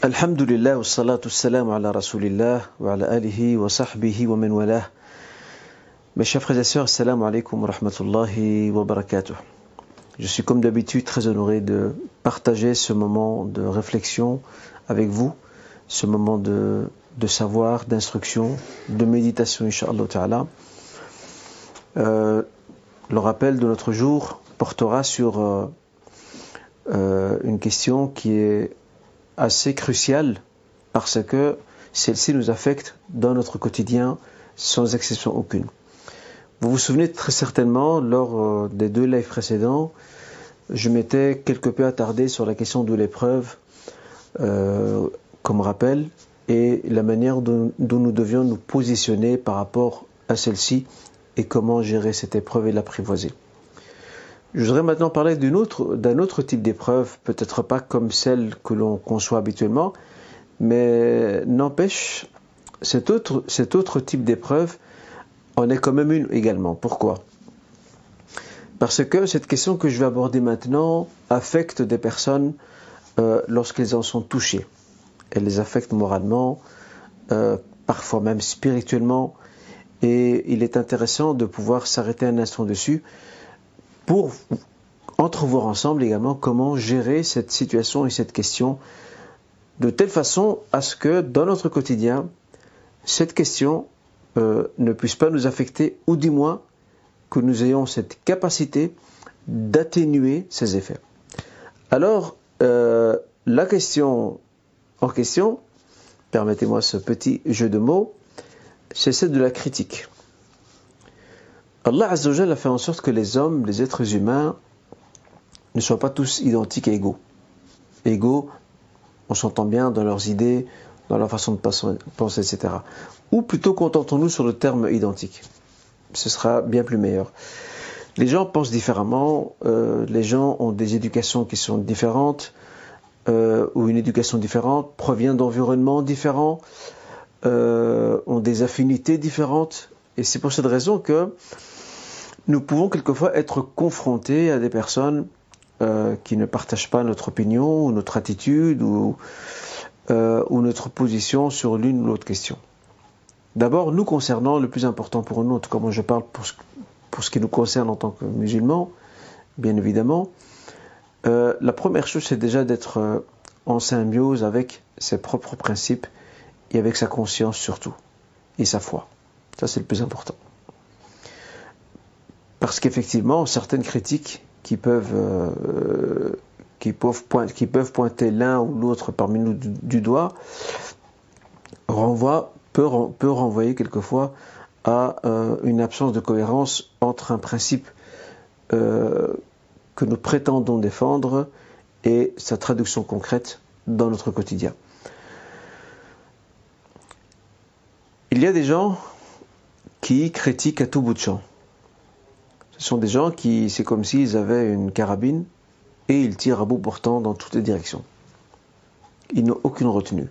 Alhamdulillah, wa salatu salam ala rasulillah, wa ala alihi wa sahbihi wa min. Mes chers frères et sœurs, assalamu alaikum wa rahmatullahi wa barakatuh. Je suis comme d'habitude très honoré de partager ce moment de réflexion avec vous, ce moment de, de savoir, d'instruction, de méditation, inshallah ta'ala. Euh, le rappel de notre jour portera sur euh, euh, une question qui est assez cruciale parce que celle-ci nous affecte dans notre quotidien sans exception aucune. Vous vous souvenez très certainement, lors des deux lives précédents, je m'étais quelque peu attardé sur la question de l'épreuve euh, comme rappel et la manière dont, dont, nous devions nous positionner par rapport à celle-ci et comment gérer cette épreuve et l'apprivoiser. Je voudrais maintenant parler d'un autre, autre type d'épreuve, peut-être pas comme celle que l'on conçoit habituellement, mais n'empêche, cet autre, cet autre type d'épreuve en est quand même une également. Pourquoi? Parce que cette question que je vais aborder maintenant affecte des personnes euh, lorsqu'elles en sont touchées. Elle les affecte moralement, euh, parfois même spirituellement, et il est intéressant de pouvoir s'arrêter un instant dessus pour entrevoir ensemble également comment gérer cette situation et cette question de telle façon à ce que dans notre quotidien, cette question euh, ne puisse pas nous affecter, ou du moins que nous ayons cette capacité d'atténuer ces effets. Alors, euh, la question en question, permettez-moi ce petit jeu de mots, c'est celle de la critique. Allah Azzawajal a fait en sorte que les hommes, les êtres humains, ne soient pas tous identiques et égaux. Égaux, on s'entend bien dans leurs idées, dans leur façon de penser, etc. Ou plutôt contentons-nous sur le terme identique. Ce sera bien plus meilleur. Les gens pensent différemment, euh, les gens ont des éducations qui sont différentes, euh, ou une éducation différente, provient d'environnements différents, euh, ont des affinités différentes. Et c'est pour cette raison que nous pouvons quelquefois être confrontés à des personnes euh, qui ne partagent pas notre opinion ou notre attitude ou, euh, ou notre position sur l'une ou l'autre question. D'abord, nous concernant, le plus important pour nous, en tout cas moi je parle pour ce, qui nous concerne en tant que musulmans, bien évidemment, euh, la première chose c'est déjà d'être en symbiose avec ses propres principes et avec sa conscience surtout, et sa foi. Ça c'est le plus important. Parce qu'effectivement, certaines critiques qui peuvent, euh, qui peuvent, pointer, l'un ou l'autre parmi nous du, doigt renvoient, peut, peut renvoyer quelquefois à euh, une absence de cohérence entre un principe euh, que nous prétendons défendre et sa traduction concrète dans notre quotidien. Il y a des gens qui critiquent à tout bout de champ. Ce sont des gens qui, c'est comme s'ils avaient une carabine et ils tirent à bout portant dans toutes les directions. Ils n'ont aucune retenue.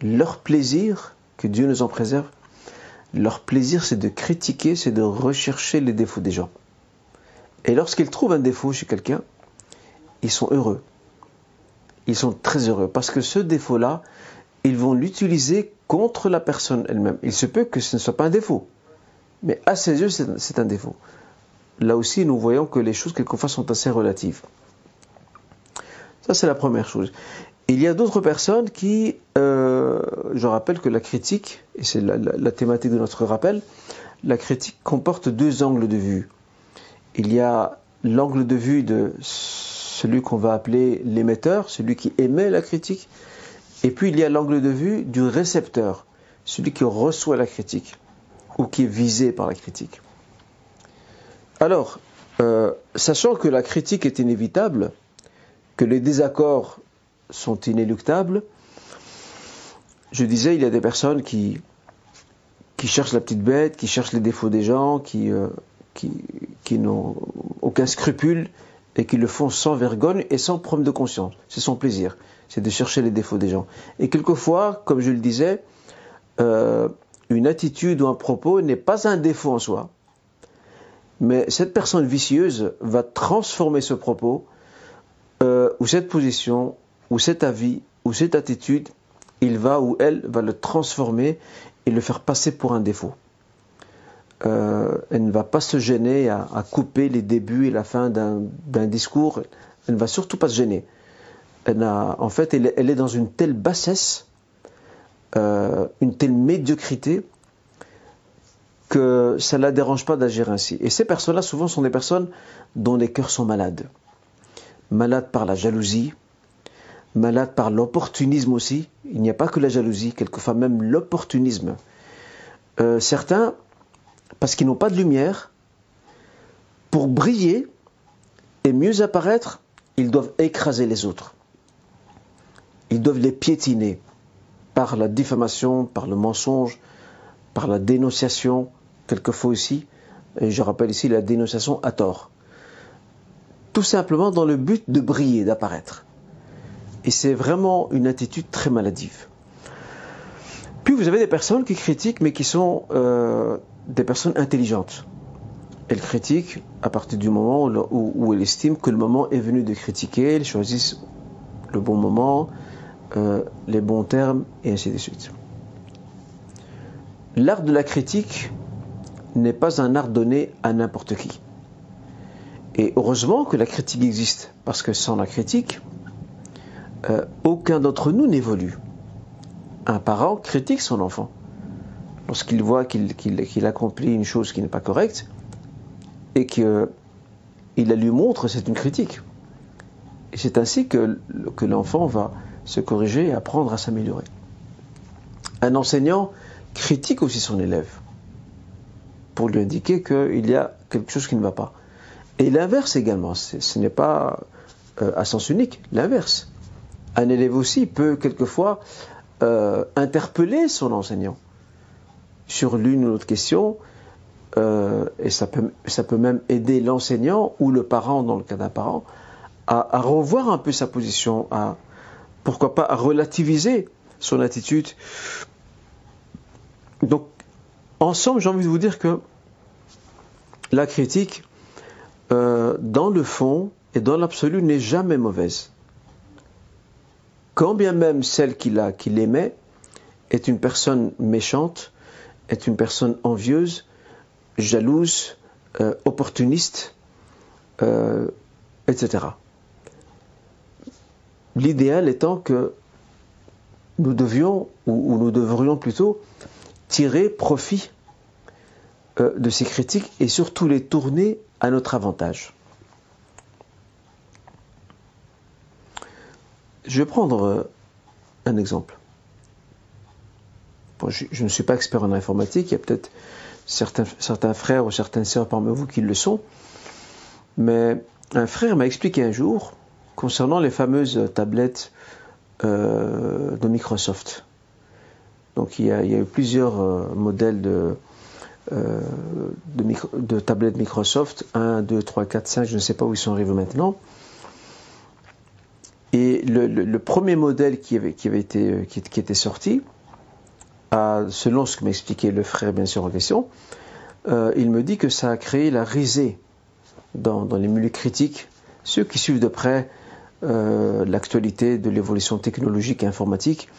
Leur plaisir, que Dieu nous en préserve, leur plaisir c'est de critiquer, c'est de rechercher les défauts des gens. Et lorsqu'ils trouvent un défaut chez quelqu'un, ils sont heureux. Ils sont très heureux parce que ce défaut-là, ils vont l'utiliser contre la personne elle-même. Il se peut que ce ne soit pas un défaut, mais à ses yeux, c'est un défaut là aussi, nous voyons que les choses, quelquefois, sont assez relatives. Ça, c'est la première chose. Il y a d'autres personnes qui, euh, je rappelle que la critique, et c'est la, thématique de notre rappel, la critique comporte deux angles de vue. Il y a l'angle de vue de celui qu'on va appeler l'émetteur, celui qui émet la critique, et puis il y a l'angle de vue du récepteur, celui qui reçoit la critique, ou qui est visé par la critique. Alors, euh, sachant que la critique est inévitable, que les désaccords sont inéluctables, je disais, il y a des personnes qui, cherchent la petite bête, qui cherchent les défauts des gens, qui, euh, qui n'ont aucun scrupule et qui le font sans vergogne et sans problème de conscience. C'est son plaisir, c'est de chercher les défauts des gens. Et quelquefois, comme je le disais, euh, une attitude ou un propos n'est pas un défaut en soi, mais cette personne vicieuse va transformer ce propos, euh, ou cette position, ou cet avis, ou cette attitude, il va ou elle va le transformer et le faire passer pour un défaut. Euh, elle ne va pas se gêner à, couper les débuts et la fin d'un discours. Elle ne va surtout pas se gêner. Elle en fait, elle, est dans une telle bassesse, euh, une telle médiocrité, que ça ne la dérange pas d'agir ainsi. Et ces personnes-là, souvent, sont des personnes dont les cœurs sont malades. Malades par la jalousie, malades par l'opportunisme aussi. Il n'y a pas que la jalousie, quelquefois même l'opportunisme. Euh, certains, parce qu'ils n'ont pas de lumière, pour briller et mieux apparaître, ils doivent écraser les autres. Ils doivent les piétiner par la diffamation, par le mensonge, par la dénonciation, quelquefois aussi, je rappelle ici la dénonciation à tort. Tout simplement dans le but de briller, d'apparaître. Et c'est vraiment une attitude très maladive. Puis vous avez des personnes qui critiquent, mais qui sont euh, des personnes intelligentes. Elles critiquent à partir du moment où, où, elles estiment que le moment est venu de critiquer, elles choisissent le bon moment, euh, les bons termes, et ainsi de suite. L'art de la critique n'est pas un art donné à n'importe qui. Et heureusement que la critique existe, parce que sans la critique, euh, aucun d'entre nous n'évolue. Un parent critique son enfant. Lorsqu'il voit qu'il accomplit une chose qui n'est pas correcte, et qu'il lui montre, c'est une critique. Et c'est ainsi que l'enfant va se corriger et apprendre à s'améliorer. Un enseignant critique aussi son élève pour lui indiquer qu'il y a quelque chose qui ne va pas. Et l'inverse également, ce n'est pas euh, à sens unique, l'inverse. Un élève aussi peut quelquefois euh, interpeller son enseignant sur l'une ou l'autre question, euh, et ça peut, ça peut même aider l'enseignant ou le parent, dans le cas d'un parent, à, revoir un peu sa position, à pourquoi pas à relativiser son attitude. Donc Ensemble, j'ai envie de vous dire que la critique, euh, dans le fond et dans l'absolu, n'est jamais mauvaise. Quand bien même celle qui l'émet est une personne méchante, est une personne envieuse, jalouse, euh, opportuniste, euh, etc. L'idéal étant que nous devions, ou nous devrions plutôt, tirer profit euh, de ces critiques et surtout les tourner à notre avantage. Je vais prendre euh, un exemple. je, ne suis pas expert en informatique, il y a peut-être certains, frères ou certaines sœurs parmi vous qui le sont, mais un frère m'a expliqué un jour concernant les fameuses tablettes euh, de Microsoft. Donc il y a, eu plusieurs euh, modèles de, euh, de, tablettes Microsoft, 1, 2, 3, 4, 5, je ne sais pas où ils sont arrivés maintenant. Et le, premier modèle qui avait, été, euh, était sorti, selon ce que m'expliquait le frère bien sûr en question, il me dit que ça a créé la risée dans, les milieux critiques, ceux qui suivent de près l'actualité de l'évolution technologique et informatique,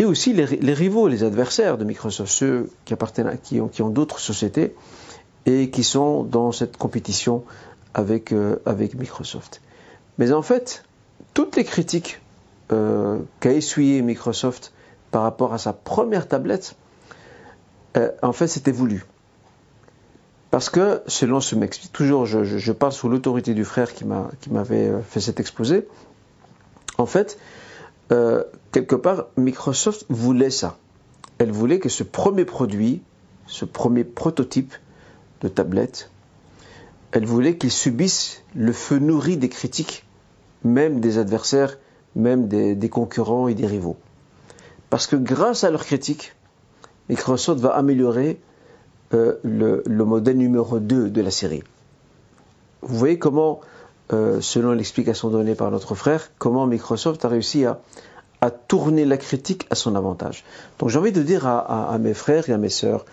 et aussi les, rivaux, les adversaires de Microsoft, ceux qui appartiennent, qui ont, d'autres sociétés et qui sont dans cette compétition avec, euh, Microsoft. Mais en fait, toutes les critiques euh, qu'a essuyé Microsoft par rapport à sa première tablette, euh, en fait, c'était voulu. Parce que, selon ce m'explique, toujours je, je, parle sous l'autorité du frère qui m'avait fait cet exposé, en fait, euh, quelque part, Microsoft voulait ça. Elle voulait que ce premier produit, ce premier prototype de tablette, elle voulait qu'il subisse le feu nourri des critiques, même des adversaires, même des, concurrents et des rivaux. Parce que grâce à leurs critiques, Microsoft va améliorer euh, le, modèle numéro 2 de la série. Vous voyez comment euh, selon l'explication donnée par notre frère, comment Microsoft a réussi à, tourner la critique à son avantage. Donc j'ai envie de dire à, mes frères et à mes sœurs,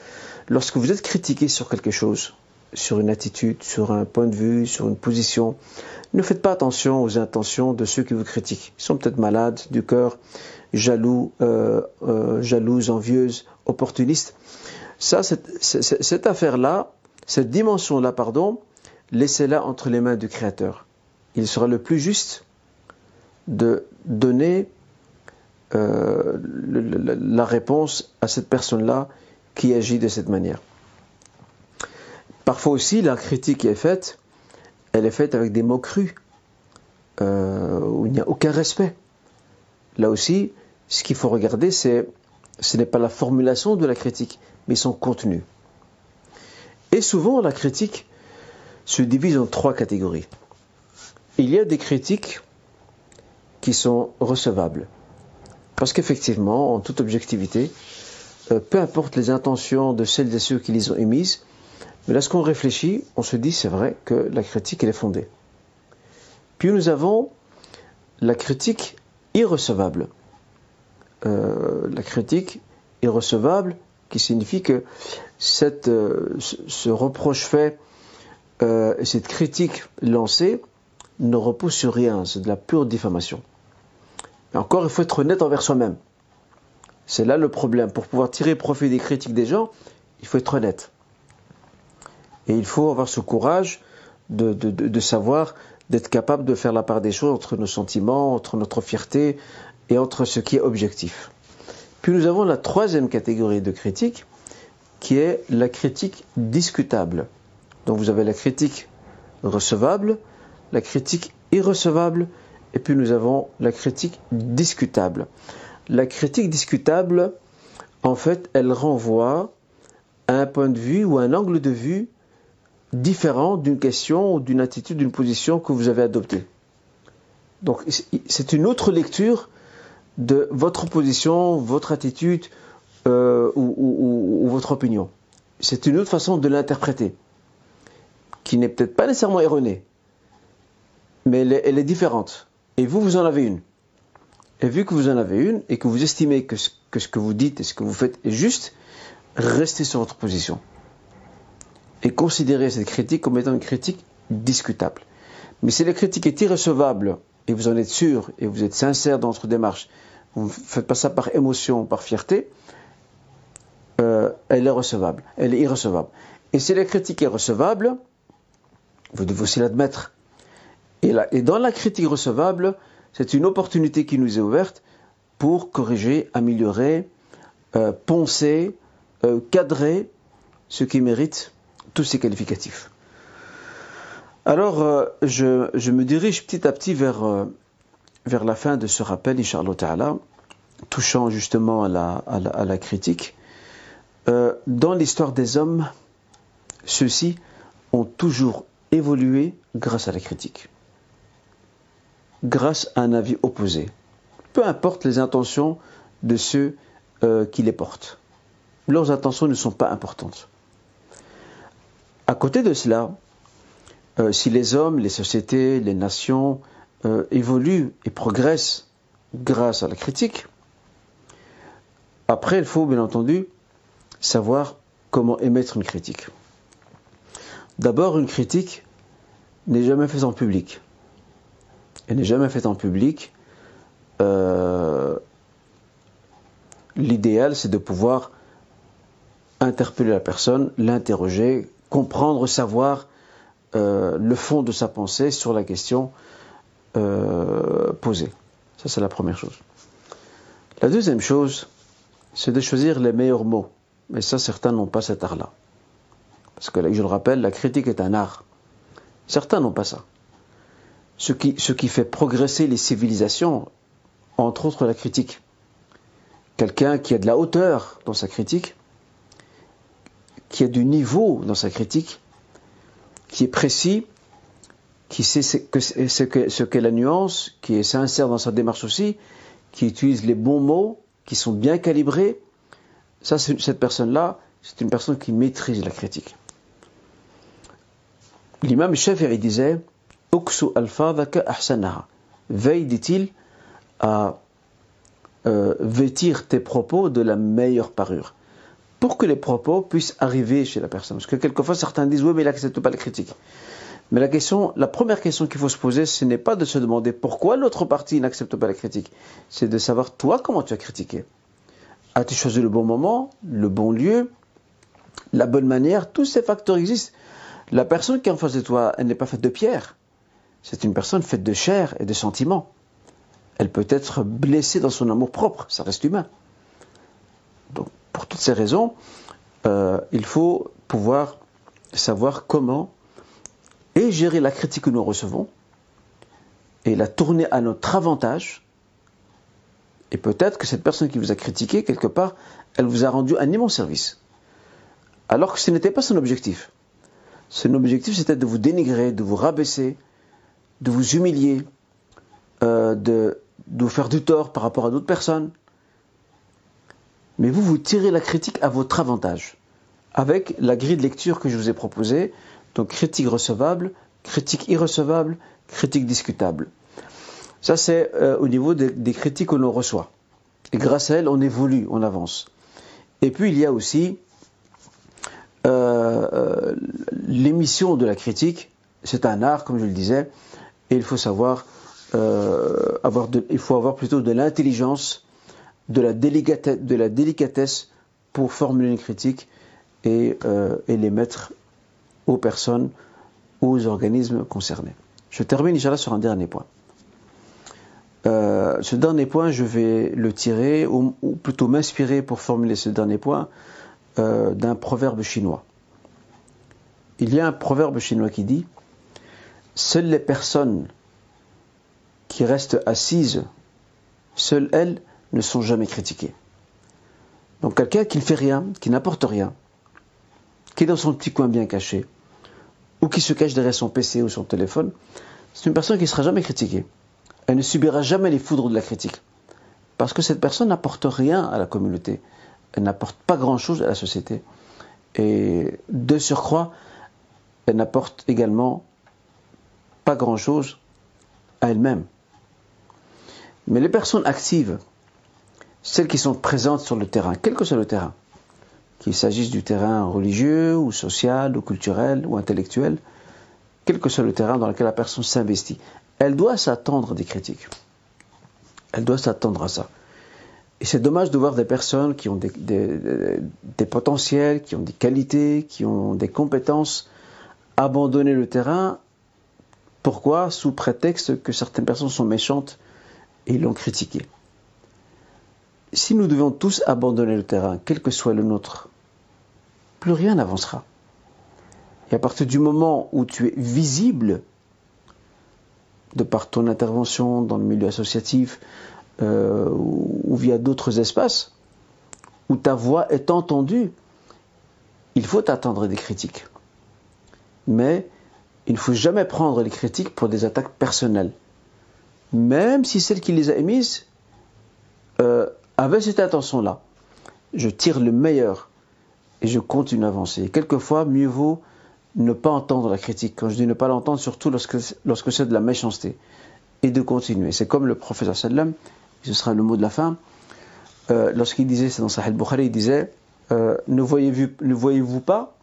lorsque vous êtes critiqué sur quelque chose, sur une attitude, sur un point de vue, sur une position. Ne faites pas attention aux intentions de ceux qui vous critiquent. Ils sont peut-être malades du cœur, jaloux, euh, euh, jalouses, envieuses, opportunistes. Ça, cette, cette affaire-là, cette dimension-là, pardon, laissez-la entre les mains du Créateur. Il sera le plus juste de donner euh, la réponse à cette personne-là qui agit de cette manière. Parfois aussi, la critique est faite, elle est faite avec des mots crus, euh, où il n'y a aucun respect. Là aussi, ce qu'il faut regarder, ce n'est pas la formulation de la critique, mais son contenu. Et souvent, la critique se divise en trois catégories. Il y a des critiques qui sont recevables. Parce qu'effectivement, en toute objectivité, euh, peu importe les intentions de celles et ceux qui les ont émises, mais lorsqu'on réfléchit, on se dit c'est vrai que la critique est fondée. Puis nous avons la critique irrecevable. Euh, la critique irrecevable qui signifie que euh, ce reproche fait, euh, cette critique lancée ne repose sur rien, c'est de la pure diffamation. Mais encore, il faut être honnête envers soi-même. C'est là le problème. Pour pouvoir tirer profit des critiques des gens, il faut être honnête. Et il faut avoir ce courage de, de, de savoir, d'être capable de faire la part des choses entre nos sentiments, entre notre fierté et entre ce qui est objectif. Puis nous avons la troisième catégorie de critique, qui est la critique discutable. Donc vous avez la critique recevable, la critique irrecevable, et puis nous avons la critique discutable. La critique discutable, en fait, elle renvoie à un point de vue ou un angle de vue différent d'une question ou d'une attitude, d'une position que vous avez adoptée. Donc c'est une autre lecture de votre position, votre attitude euh, ou, votre opinion. C'est une autre façon de l'interpréter, qui n'est peut-être pas nécessairement erronée, mais elle est, différente. Et vous, vous en avez une. Et vu que vous en avez une et que vous estimez que ce que vous dites et ce que vous faites est juste, restez sur votre position. Et considérez cette critique comme étant une critique discutable. Mais si la critique est irrecevable et vous en êtes sûr et vous êtes sincère dans votre démarche, vous ne faites pas ça par émotion, par fierté, euh, elle est recevable, elle est irrecevable. Et si la critique est recevable, vous devez aussi l'admettre. Et, dans la critique recevable, c'est une opportunité qui nous est ouverte pour corriger, améliorer, euh, poncer, euh, cadrer ce qui mérite tous ces qualificatifs. Alors, euh, je, me dirige petit à petit vers, euh, vers la fin de ce rappel, Inch'Allah Ta'ala, touchant justement à la, critique. Dans l'histoire des hommes, ceux-ci ont toujours évolué grâce à la critique, grâce à un avis opposé, peu importe les intentions de ceux qui les portent. Leurs intentions ne sont pas importantes. À côté de cela, euh, si les hommes, les sociétés, les nations euh, évoluent et progressent grâce à la critique, après il faut bien entendu savoir comment émettre une critique. D'abord, une critique n'est jamais faite en public. Elle n'est jamais faite en public. Euh, l'idéal, c'est de pouvoir interpeller la personne, l'interroger, comprendre, savoir euh, le fond de sa pensée sur la question euh, posée. Ça, c'est la première chose. La deuxième chose, c'est de choisir les meilleurs mots. Mais ça, certains n'ont pas cet art-là. Parce que, je le rappelle, la critique est un art. Certains n'ont pas ça. Ce qui, ce qui fait progresser les civilisations, entre autres la critique. Quelqu'un qui a de la hauteur dans sa critique, qui a du niveau dans sa critique, qui est précis, qui sait ce qu'est ce la nuance, qui est sincère dans sa démarche aussi, qui utilise les bons mots, qui sont bien calibrés. Ça, cette personne-là, c'est une personne qui maîtrise la critique. L'imam Shafi'i disait Uksu al-fadaka ahsanaha. Veille, dit-il, à euh, vêtir tes propos de la meilleure parure pour que les propos puissent arriver chez la personne. Parce que quelquefois, certains disent, oui, mais il n'accepte pas les critiques. Mais la question, la première question qu'il faut se poser, ce n'est pas de se demander pourquoi l'autre partie n'accepte pas la critique. C'est de savoir, toi, comment tu as critiqué. As-tu choisi le bon moment, le bon lieu, la bonne manière? Tous ces facteurs existent. La personne qui est en face de toi, elle n'est pas faite de pierre. C'est une personne faite de chair et de sentiments. Elle peut être blessée dans son amour propre, ça reste humain. Donc, pour toutes ces raisons, euh, il faut pouvoir savoir comment et gérer la critique que nous recevons et la tourner à notre avantage. Et peut-être que cette personne qui vous a critiqué, quelque part, elle vous a rendu un immense service. Alors que ce n'était pas son objectif. Son objectif, c'était de vous dénigrer, de vous rabaisser, de vous humilier, euh, de, vous faire du tort par rapport à d'autres personnes. Mais vous, vous tirez la critique à votre avantage. Avec la grille de lecture que je vous ai proposée, donc critique recevable, critique irrecevable, critique discutable. Ça c'est euh, au niveau des, critiques que l'on reçoit. Et grâce à elles, on évolue, on avance. Et puis il y a aussi euh, l'émission de la critique. C'est un art, comme je le disais, et il faut savoir avoir il faut avoir plutôt de l'intelligence, de la, de la délicatesse pour formuler une critique et, et les mettre aux personnes, aux organismes concernés. Je termine, Inch'Allah, sur un dernier point. Euh, ce dernier point, je vais le tirer, ou, plutôt m'inspirer pour formuler ce dernier point, euh, d'un proverbe chinois. Il y a un proverbe chinois qui dit Seules les personnes qui restent assises, seules elles ne sont jamais critiquées. Donc quelqu'un qui ne fait rien, qui n'apporte rien, qui est dans son petit coin bien caché, ou qui se cache derrière son PC ou son téléphone, c'est une personne qui ne sera jamais critiquée. Elle ne subira jamais les foudres de la critique. Parce que cette personne n'apporte rien à la communauté. Elle n'apporte pas grand-chose à la société. Et de surcroît, elle n'apporte également pas grand-chose à elle-même. Mais les personnes actives, celles qui sont présentes sur le terrain, quel que soit le terrain, qu'il s'agisse du terrain religieux ou social ou culturel ou intellectuel, quel que soit le terrain dans lequel la personne s'investit, elle doit s'attendre des critiques. Elle doit s'attendre à ça. Et c'est dommage de voir des personnes qui ont des, potentiels, qui ont des qualités, qui ont des compétences, abandonner le terrain. Pourquoi Sous prétexte que certaines personnes sont méchantes et l'ont critiqué si nous devions tous abandonner le terrain, quel que soit le nôtre, plus rien n'avancera. Et à partir du moment où tu es visible, de par ton intervention dans le milieu associatif euh, ou via d'autres espaces, où ta voix est entendue, il faut attendre des critiques. Mais il ne faut jamais prendre les critiques pour des attaques personnelles. Même si celle qui les a émises euh, avec cette intention-là, je tire le meilleur et je continue à avancer. quelquefois, mieux vaut ne pas entendre la critique. Quand je dis ne pas l'entendre, surtout lorsque, lorsque c'est de la méchanceté. Et de continuer. C'est comme le prophète sallam, ce sera le mot de la fin, euh, lorsqu'il disait, c'est dans Sahih Bukhari, il disait, euh, ne voyez-vous voyez pas,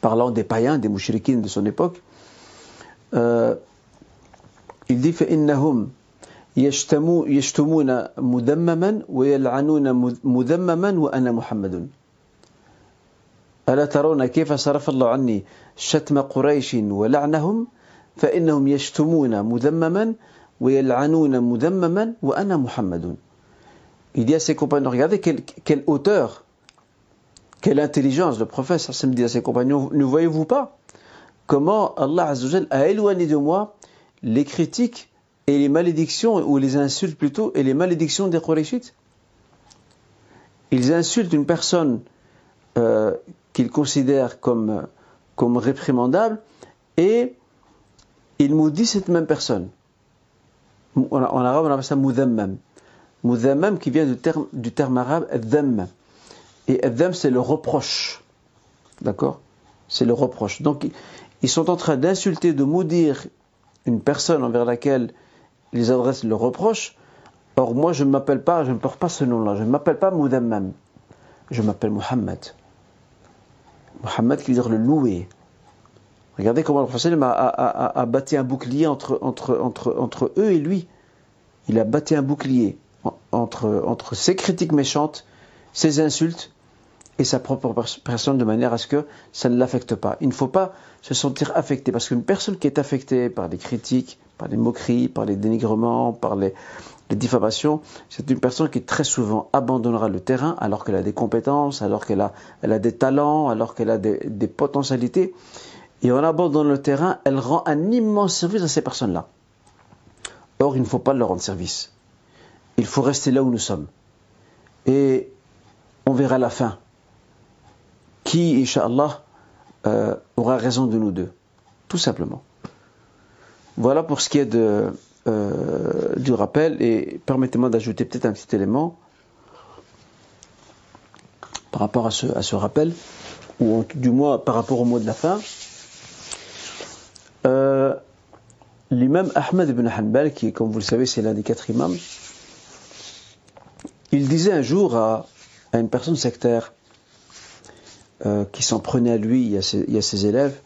parlant des païens, des mouchriquines de son époque, euh, il dit, فإنهم يشتمون مذمما ويلعنون مذمما وأنا محمد ألا ترون كيف صرف الله عني شتم قريش ولعنهم فإنهم يشتمون مذمما ويلعنون مذمما وأنا محمد Il dit à ses compagnons, regardez quelle, quelle hauteur, quelle intelligence le prophète Hassan dit à ses compagnons, ne voyez-vous pas comment Allah a éloigné de moi les critiques et les malédictions, ou les insultes plutôt, et les malédictions des Qurayshites? Ils insultent une personne euh, qu'ils considèrent comme, comme réprimandable et ils maudissent cette même personne. En, arabe, on appelle ça mudhammam. Mudhammam qui vient du terme, du terme arabe dhamm. Et dhamm, c'est le reproche. D'accord? C'est le reproche. Donc, ils sont en train d'insulter, de maudire une personne envers laquelle ils adressent le reproche. Or, moi, je ne m'appelle pas, je ne porte pas ce nom-là. Je ne m'appelle pas Moudammam. je m'appelle Mohammed. Mohammed qui veut dire le louer. Regardez comment le prophète a, bâti un bouclier entre eux et lui. Il a bâti un bouclier entre, entre ses critiques méchantes, ses insultes sa propre personne de manière à ce que ça ne l'affecte pas. Il ne faut pas se sentir affecté parce qu'une personne qui est affectée par les critiques, par les moqueries, par les dénigrements, par les, diffamations, c'est une personne qui très souvent abandonnera le terrain alors qu'elle a des compétences, alors qu'elle a, elle a des talents, alors qu'elle a des, des potentialités. Et en abandonnant le terrain, elle rend un immense service à ces personnes-là. Or, il ne faut pas leur rendre service. Il faut rester là où nous sommes. Et on verra la fin. Qui, Inch'Allah, euh, aura raison de nous deux. Tout simplement. Voilà pour ce qui est euh, du rappel. Et permettez-moi d'ajouter peut-être un petit élément par rapport à ce, rappel, ou du moins par rapport au mot de la fin. Euh, l'imam Ahmed ibn Hanbal, qui, comme vous le savez, c'est l'un des quatre imams, il disait un jour à une personne sectaire euh, qui s'en prenait à lui et à ses, élèves,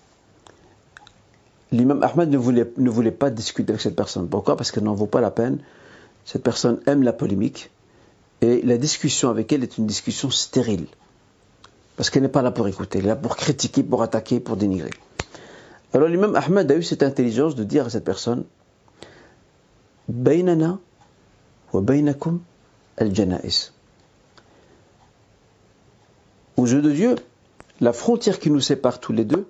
l'imam Ahmed ne voulait, pas discuter avec cette personne. Pourquoi? Parce qu'elle n'en vaut pas la peine. Cette personne aime la polémique et la discussion avec elle est une discussion stérile. Parce qu'elle n'est pas là pour écouter, elle est là pour critiquer, pour attaquer, pour dénigrer. Alors l'imam Ahmed a eu cette intelligence de dire à cette personne Bainana wa bainakum al-jana'is. Aux yeux de Dieu, la frontière qui nous sépare tous les deux,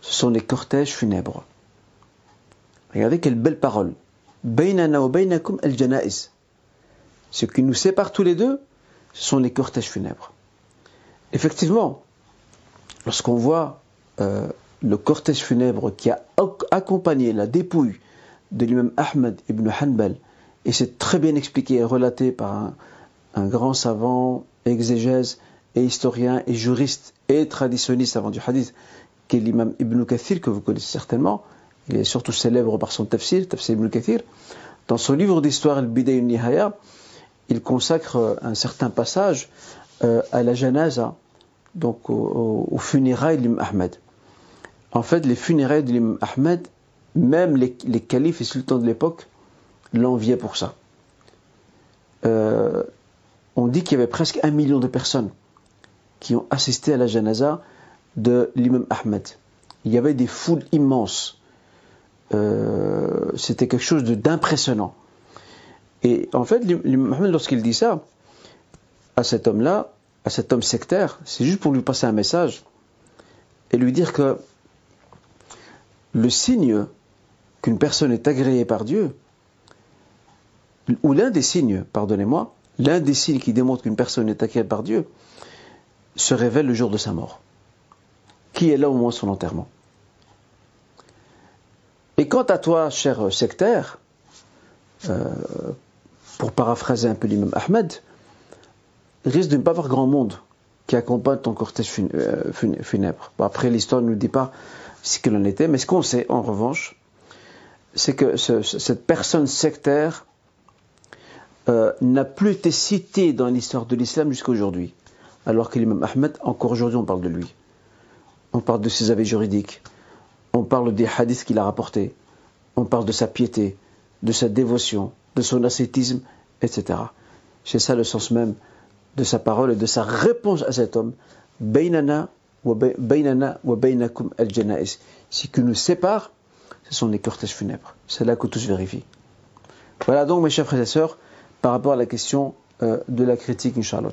ce sont les cortèges funèbres. Regardez quelle belle parole. Ce qui nous sépare tous les deux, ce sont les cortèges funèbres. Effectivement, lorsqu'on voit euh, le cortège funèbre qui a accompagné la dépouille de l'imam Ahmed ibn Hanbal, et c'est très bien expliqué et relaté par un, grand savant, exégèse et historien et juriste et traditionniste avant du hadith, qui est l'imam Ibn Kathir, que vous connaissez certainement. Il est surtout célèbre par son tafsir, tafsir Ibn Kathir. Dans son livre d'histoire, al Bidayun Nihaya, il consacre un certain passage euh, à la janaza, donc au, funérailles de l'imam Ahmed. En fait, les funérailles de l'imam Ahmed, même les, les califes et sultans de l'époque l'enviaient pour ça. Euh, on dit qu'il y avait presque un million de personnes qui ont assisté à la janaza de l'imam Ahmed. Il y avait des foules immenses. Euh, c'était quelque chose d'impressionnant. Et en fait, l'imam Ahmed, lorsqu'il dit ça à cet homme-là, à cet homme sectaire, c'est juste pour lui passer un message et lui dire que le signe qu'une personne est agréée par Dieu, ou l'un des signes, pardonnez-moi, l'un des signes qui démontre qu'une personne est agréée par Dieu, se révèle le jour de sa mort. Qui est là au moment de son enterrement? Et quant à toi, cher sectaire, euh, pour paraphraser un peu l'imam Ahmed, risque de ne pas avoir grand monde qui accompagne ton cortège euh, funèbre. après, l'histoire ne nous dit pas ce qu'il en était. Mais ce qu'on sait, en revanche, c'est que cette personne sectaire euh, n'a plus été citée dans l'histoire de l'islam jusqu'à aujourd'hui. Alors que l'imam Ahmed, encore aujourd'hui, on parle de lui. On parle de ses avis juridiques. On parle des hadiths qu'il a rapportés. On parle de sa piété, de sa dévotion, de son ascétisme, etc. C'est ça le sens même de sa parole et de sa réponse à cet homme. Bainana ce qui nous sépare, ce sont les cortèges funèbres. C'est là que tout se vérifie. Voilà donc, mes chers frères et sœurs, par rapport à la question euh, de la critique, Inch'Allah.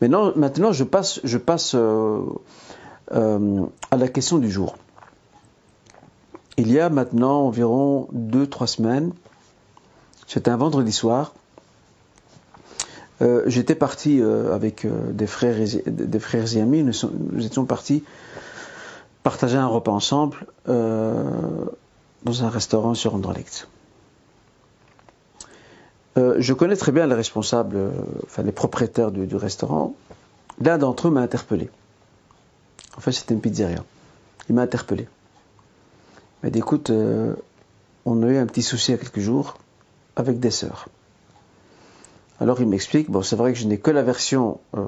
Maintenant, maintenant, je passe, je passe euh, euh, à la question du jour. Il y a maintenant environ 2-3 semaines, c'était un vendredi soir, j'étais parti avec des, frères et, des frères et amis, nous, étions partis partager un repas ensemble dans un restaurant sur Anderlecht. Je connais très bien les responsables, enfin les propriétaires du, restaurant. L'un d'entre eux m'a interpellé. En fait, c'était une pizzeria. Il m'a interpellé. Il m'a dit écoute, on a eu un petit souci il quelques jours avec des sœurs. Alors il m'explique, bon c'est vrai que je n'ai que la version euh,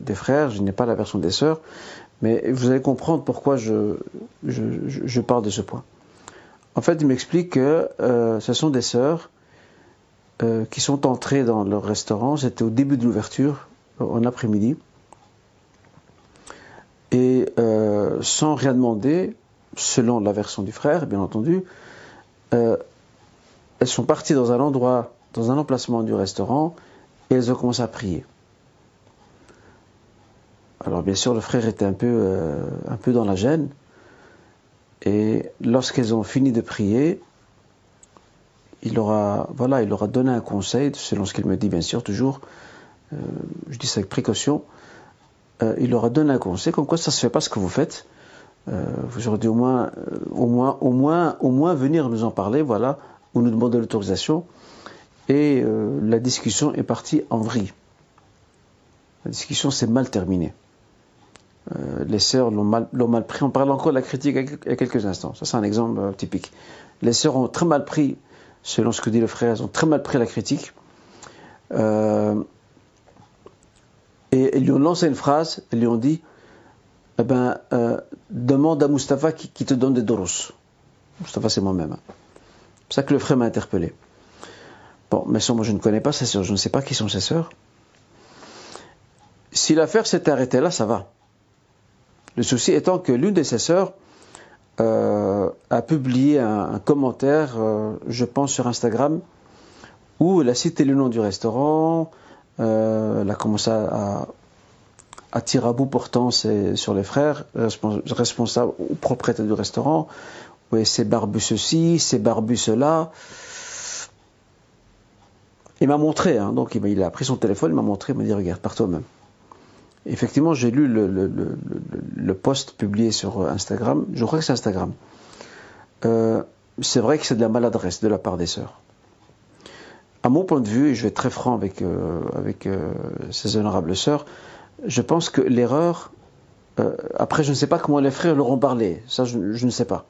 des frères, je n'ai pas la version des sœurs, mais vous allez comprendre pourquoi je, je, parle de ce point. En fait, il m'explique que euh, ce sont des sœurs euh, qui sont entrées dans leur restaurant, c'était au début de l'ouverture, en après-midi, et sans rien demander, selon la version du frère, bien entendu, elles sont parties dans un endroit dans un emplacement du restaurant et elles ont commencé à prier. Alors bien sûr, le frère était un peu, euh, un peu dans la gêne. Et lorsqu'elles ont fini de prier, il aura donné un conseil, selon ce qu'il me dit bien sûr toujours, euh, je dis ça avec précaution, euh, il aura donné un conseil comme quoi ça se fait pas ce que vous faites. vous aurez dû au moins, au moins, au moins, venir nous en parler, voilà, ou nous demander l'autorisation et euh, la discussion est partie en vrille. La discussion s'est mal terminée. Euh, les sœurs l'ont mal, pris. On parle encore de la critique il y a quelques instants. Ça, c'est un exemple euh, typique. Les sœurs ont très mal pris, selon ce que dit le frère, elles ont très mal pris la critique. et elles lui ont lancé une phrase, elles lui ont dit eh ben, demande à Mustapha qui, te donne des doros. Mustapha, c'est moi-même. C'est ça que le frère m'a interpellé. Bon, mais moi je ne connais pas ses sœurs, je ne sais pas qui sont ses sœurs. Si l'affaire s'est arrêtée là, ça va. Le souci étant que l'une de ses sœurs euh, a publié un, commentaire, euh, je pense sur Instagram, où elle a cité le nom du restaurant, euh, elle a commencé à, à tirer à bout portant sur les frères, responsables ou propriétaires du restaurant, oui, c'est barbu ceci, c'est barbu cela. Il m'a montré, hein, donc il a, pris son téléphone, il m'a montré, il m'a dit regarde par toi-même. Effectivement, j'ai lu le, post publié sur Instagram, je crois que c'est Instagram. Euh, c'est vrai que c'est de la maladresse de la part des sœurs. À mon point de vue, et je vais être très franc avec, euh, avec euh, ces honorables sœurs, je pense que l'erreur, après je ne sais pas comment les frères leur ont parlé, ça je, ne sais pas.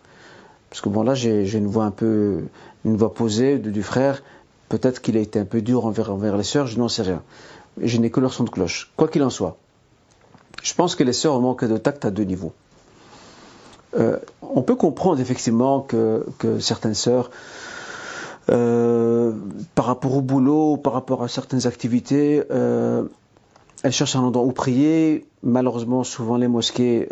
Parce que bon là j'ai une voix un peu, une voix posée du frère, Peut-être qu'il a été un peu dur envers, envers les sœurs, je n'en sais rien. Je n'ai que leur son de cloche. Quoi qu'il en soit, je pense que les sœurs ont manqué de tact à deux niveaux. Euh, on peut comprendre effectivement que, certaines sœurs, euh, par rapport au boulot, par rapport à certaines activités, euh, elles cherchent un endroit où prier. Malheureusement, souvent les mosquées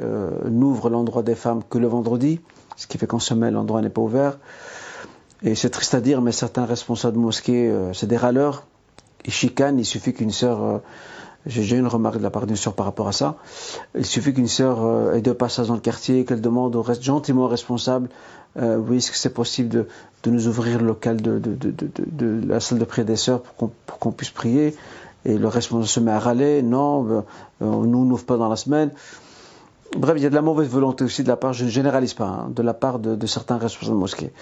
n'ouvrent l'endroit des femmes que le vendredi, ce qui fait qu'en semaine l'endroit n'est pas ouvert. Et c'est triste à dire, mais certains responsables de mosquées, c'est des râleurs. Ils chicanent, il suffit qu'une sœur, j'ai une remarque de la part d'une sœur par rapport à ça, il suffit qu'une sœur euh, ait de passage dans le quartier, qu'elle demande au reste gentiment responsable, oui, est-ce que c'est possible de, de, nous ouvrir le local de, de, de la salle de prière des sœurs pour qu'on puisse prier Et le responsable se met à râler, non, ben, nous n'ouvre pas dans la semaine. Bref, il y a de la mauvaise volonté aussi de la part, je ne généralise pas, hein, de la part de, certains responsables de mosquées.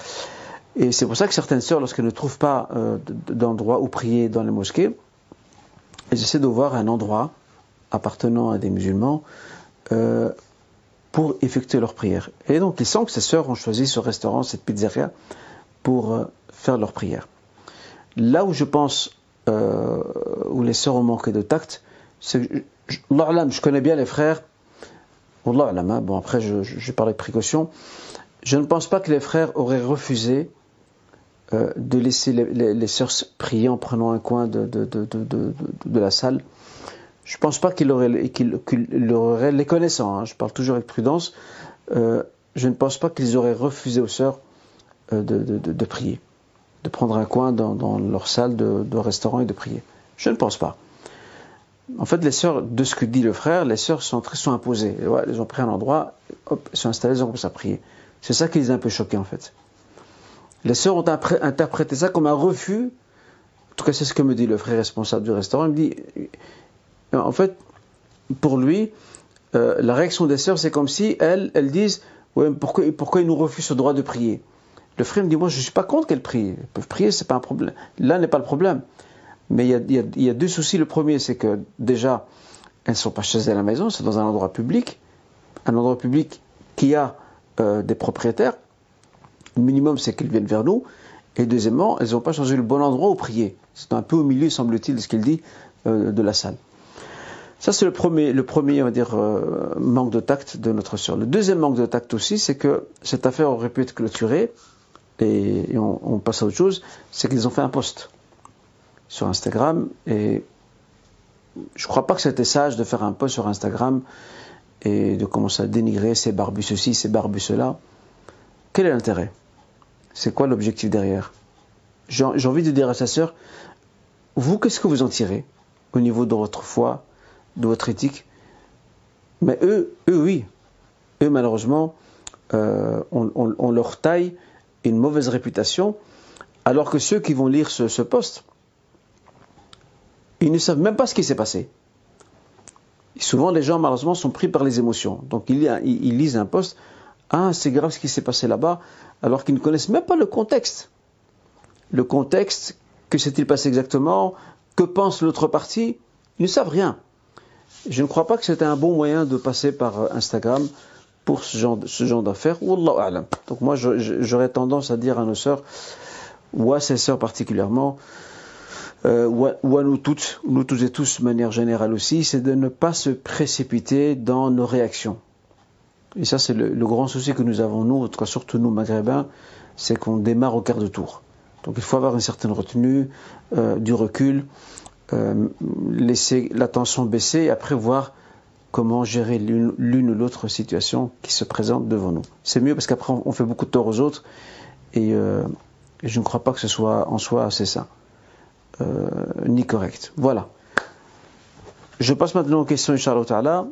Et c'est pour ça que certaines sœurs, lorsqu'elles ne trouvent pas euh, d'endroit où prier dans les mosquées, elles essaient de voir un endroit appartenant à des musulmans euh, pour effectuer leur prière. Et donc ils sentent que ces sœurs ont choisi ce restaurant, cette pizzeria, pour euh, faire leur prière. Là où je pense, où les sœurs ont manqué de tact, c'est que, je, je connais bien les frères, hein, bon après je, je, de précaution, je ne pense pas que les frères auraient refusé euh, de laisser les, les, sœurs prier en prenant un coin de, la salle. Je ne pense pas qu'il aurait, les connaissant, hein, je parle toujours avec prudence, euh, je ne pense pas qu'ils auraient refusé aux sœurs euh, de, prier, de prendre un coin dans, leur salle de, restaurant et de prier. Je ne pense pas. En fait, les sœurs, de ce que dit le frère, les sœurs sont imposées. elles ont pris un endroit, hop, elles sont installées, elles ont commencé à prier. C'est ça qui les a un peu choqués en fait. Les sœurs ont interprété ça comme un refus. En tout cas, c'est ce que me dit le frère responsable du restaurant. Il me dit, euh, en fait, pour lui, euh, la réaction des sœurs, c'est comme si elles, elles disent, pourquoi ils nous refusent ce droit de prier? Le frère me dit, moi, je ne suis pas contre qu'elles prient. Elles peuvent prier, c'est pas un problème. Là n'est pas le problème. Mais il y, a, deux soucis. Le premier, c'est que déjà, elles ne sont pas chez elles à la maison, c'est dans un endroit public. Un endroit public qui a euh, des propriétaires. Le minimum, c'est qu'ils viennent vers nous. Et deuxièmement, elles n'ont pas choisi le bon endroit où prier. C'est un peu au milieu, semble-t-il, de ce qu'il dit, euh, de la salle. Ça, c'est le premier, le premier, on va dire, euh, manque de tact de notre sœur. Le deuxième manque de tact aussi, c'est que cette affaire aurait pu être clôturée, et, on, passe à autre chose, c'est qu'ils ont fait un post sur Instagram, et je ne crois pas que c'était sage de faire un post sur Instagram et de commencer à dénigrer ces barbus ceci, ces barbus cela. Quel est l'intérêt? C'est quoi l'objectif derrière? J'ai envie de dire à sa sœur, vous, qu'est-ce que vous en tirez au niveau de votre foi, de votre éthique? Mais eux, eux, oui. Eux, malheureusement, euh, leur taille une mauvaise réputation, alors que ceux qui vont lire ce, ce poste, ils ne savent même pas ce qui s'est passé. souvent, les gens, malheureusement, sont pris par les émotions. Donc, ils, ils lisent un poste, ah, c'est grave ce qui s'est passé là-bas, alors qu'ils ne connaissent même pas le contexte. Le contexte, que s'est-il passé exactement, que pense l'autre partie, ils ne savent rien. Je ne crois pas que c'était un bon moyen de passer par euh, Instagram pour ce genre, d'affaires. Donc moi, j'aurais tendance à dire à nos sœurs, ou à ses sœurs particulièrement, euh, ou, à, nous toutes, nous tous et tous de manière générale aussi, c'est de ne pas se précipiter dans nos réactions. Et ça, c'est le, grand souci que nous avons, nous, en tout cas surtout nous, maghrébins, c'est qu'on démarre au quart de tour. Donc il faut avoir une certaine retenue, euh, du recul, euh, laisser l'attention baisser et après voir comment gérer l'une ou l'autre situation qui se présente devant nous. C'est mieux parce qu'après on fait beaucoup de tort aux autres et, euh, je ne crois pas que ce soit en soi assez sain, ni correct. Voilà. Je passe maintenant aux questions, Inch'Allah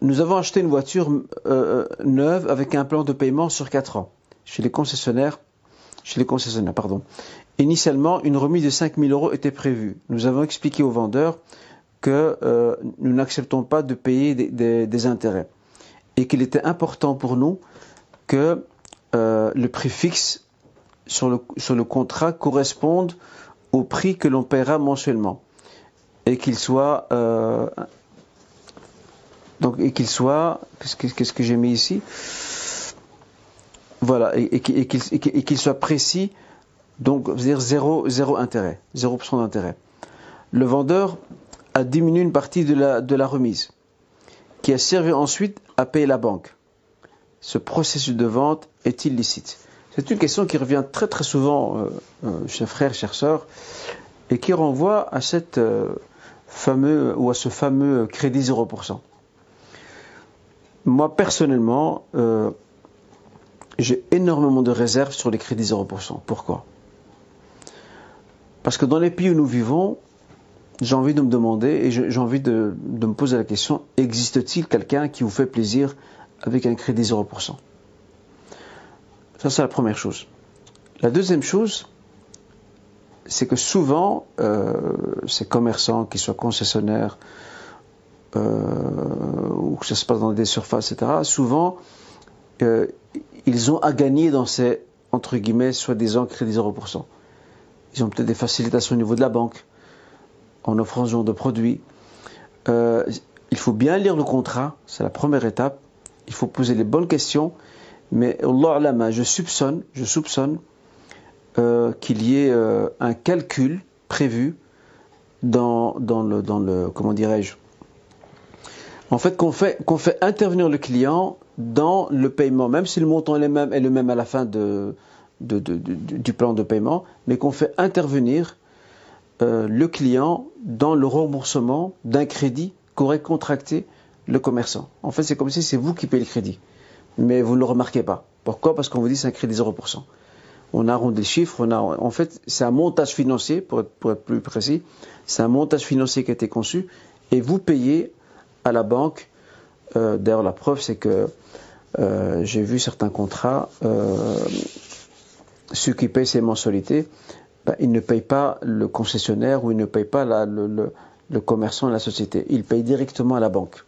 nous avons acheté une voiture euh, neuve avec un plan de paiement sur 4 ans chez les concessionnaires. Chez les concessionnaires, pardon. Initialement, une remise de 5000 euros était prévue. Nous avons expliqué au vendeur que euh, nous n'acceptons pas de payer des, intérêts et qu'il était important pour nous que le prix fixe sur le contrat corresponde au prix que l'on paiera mensuellement et qu'il soit donc, et qu'il soit, qu'est-ce que, j'ai mis ici? Voilà, et, qu'il soit précis, donc, c'est-à-dire zéro, zéro intérêt, 0% d'intérêt. Le vendeur a diminué une partie de la, remise, qui a servi ensuite à payer la banque. Ce processus de vente est illicite C'est une question qui revient très très souvent, euh, euh, chers frères, chers sœurs, et qui renvoie à cette euh, fameux ou à ce fameux crédit 0%. Moi, personnellement, euh, j'ai énormément de réserves sur les crédits 0%. Pourquoi? Parce que dans les pays où nous vivons, j'ai envie de me demander et j'ai envie de, me poser la question, existe-t-il quelqu'un qui vous fait plaisir avec un crédit 0% Ça, c'est la première chose. La deuxième chose, c'est que souvent, euh, ces commerçants, qu'ils soient concessionnaires, ou que ça se passe dans des surfaces, etc., souvent, euh, ils ont à gagner dans ces, entre guillemets, soi-disant crédits 0%. Ils ont peut-être des facilitations au niveau de la banque, en offrant ce genre de produits. Euh, il faut bien lire le contrat, c'est la première étape. Il faut poser les bonnes questions. Mais Allah je soupçonne, je soupçonne qu'il y ait un calcul prévu dans, dans le, comment dirais-je, en fait, qu'on fait, intervenir le client dans le paiement, même si le montant est le même, le à la fin du plan de paiement, mais qu'on fait intervenir euh, le client dans le remboursement d'un crédit qu'aurait contracté le commerçant. En fait, c'est comme si c'est vous qui payez le crédit, mais vous ne le remarquez pas. Pourquoi? Parce qu'on vous dit c'est un crédit 0%. On arrondit les chiffres, on a, en fait, c'est un montage financier, pour être, pour être plus précis, c'est un montage financier qui a été conçu, et vous payez à la banque. Euh, d'ailleurs, la preuve, c'est que euh, j'ai vu certains contrats, euh, ceux qui payent ces mensualités, ben, ils ne payent pas le concessionnaire ou ils ne payent pas le, commerçant et la société. Ils payent directement à la banque.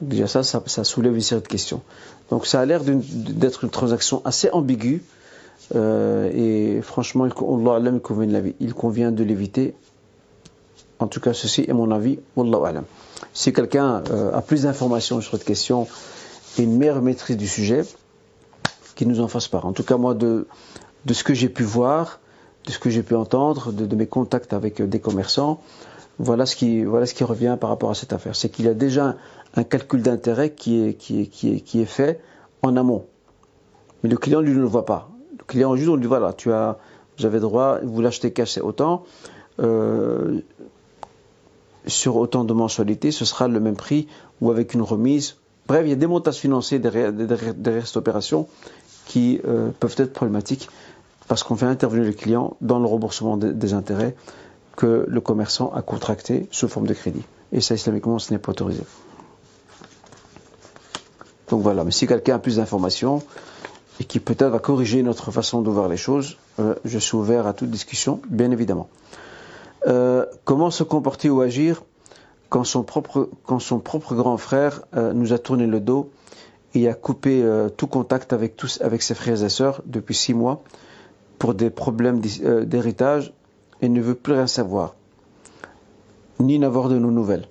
Donc déjà ça, ça, soulève une série de questions. Donc ça a l'air d'être une transaction assez ambiguë et franchement, il convient de l'éviter. En tout cas, ceci est mon avis. Wallahu. Si quelqu'un euh, a plus d'informations sur cette question et une meilleure maîtrise du sujet, qu'il nous en fasse part. En tout cas, moi, de, ce que j'ai pu voir, de ce que j'ai pu entendre, de, mes contacts avec des commerçants, voilà ce qui, revient par rapport à cette affaire. C'est qu'il y a déjà un, calcul d'intérêt qui est fait en amont. Mais le client, lui, ne le voit pas. Le client, juste, on lui dit, voilà, tu as, vous avez droit, vous l'achetez cash, c'est autant. Euh, sur autant de mensualités, ce sera le même prix ou avec une remise. Bref, il y a des montages financiers derrière, derrière, cette opération qui euh, peuvent être problématiques parce qu'on fait intervenir le client dans le remboursement des, intérêts que le commerçant a contracté sous forme de crédit. Et ça, islamiquement, ce n'est pas autorisé. Donc voilà, mais si quelqu'un a plus d'informations et qui peut-être va corriger notre façon de voir les choses, euh, je suis ouvert à toute discussion, bien évidemment. Euh, comment se comporter ou agir quand son propre, grand frère euh, nous a tourné le dos et a coupé tout contact avec ses frères et sœurs depuis six mois pour des problèmes d'héritage et ne veut plus rien savoir, ni n'avoir de nos nouvelles.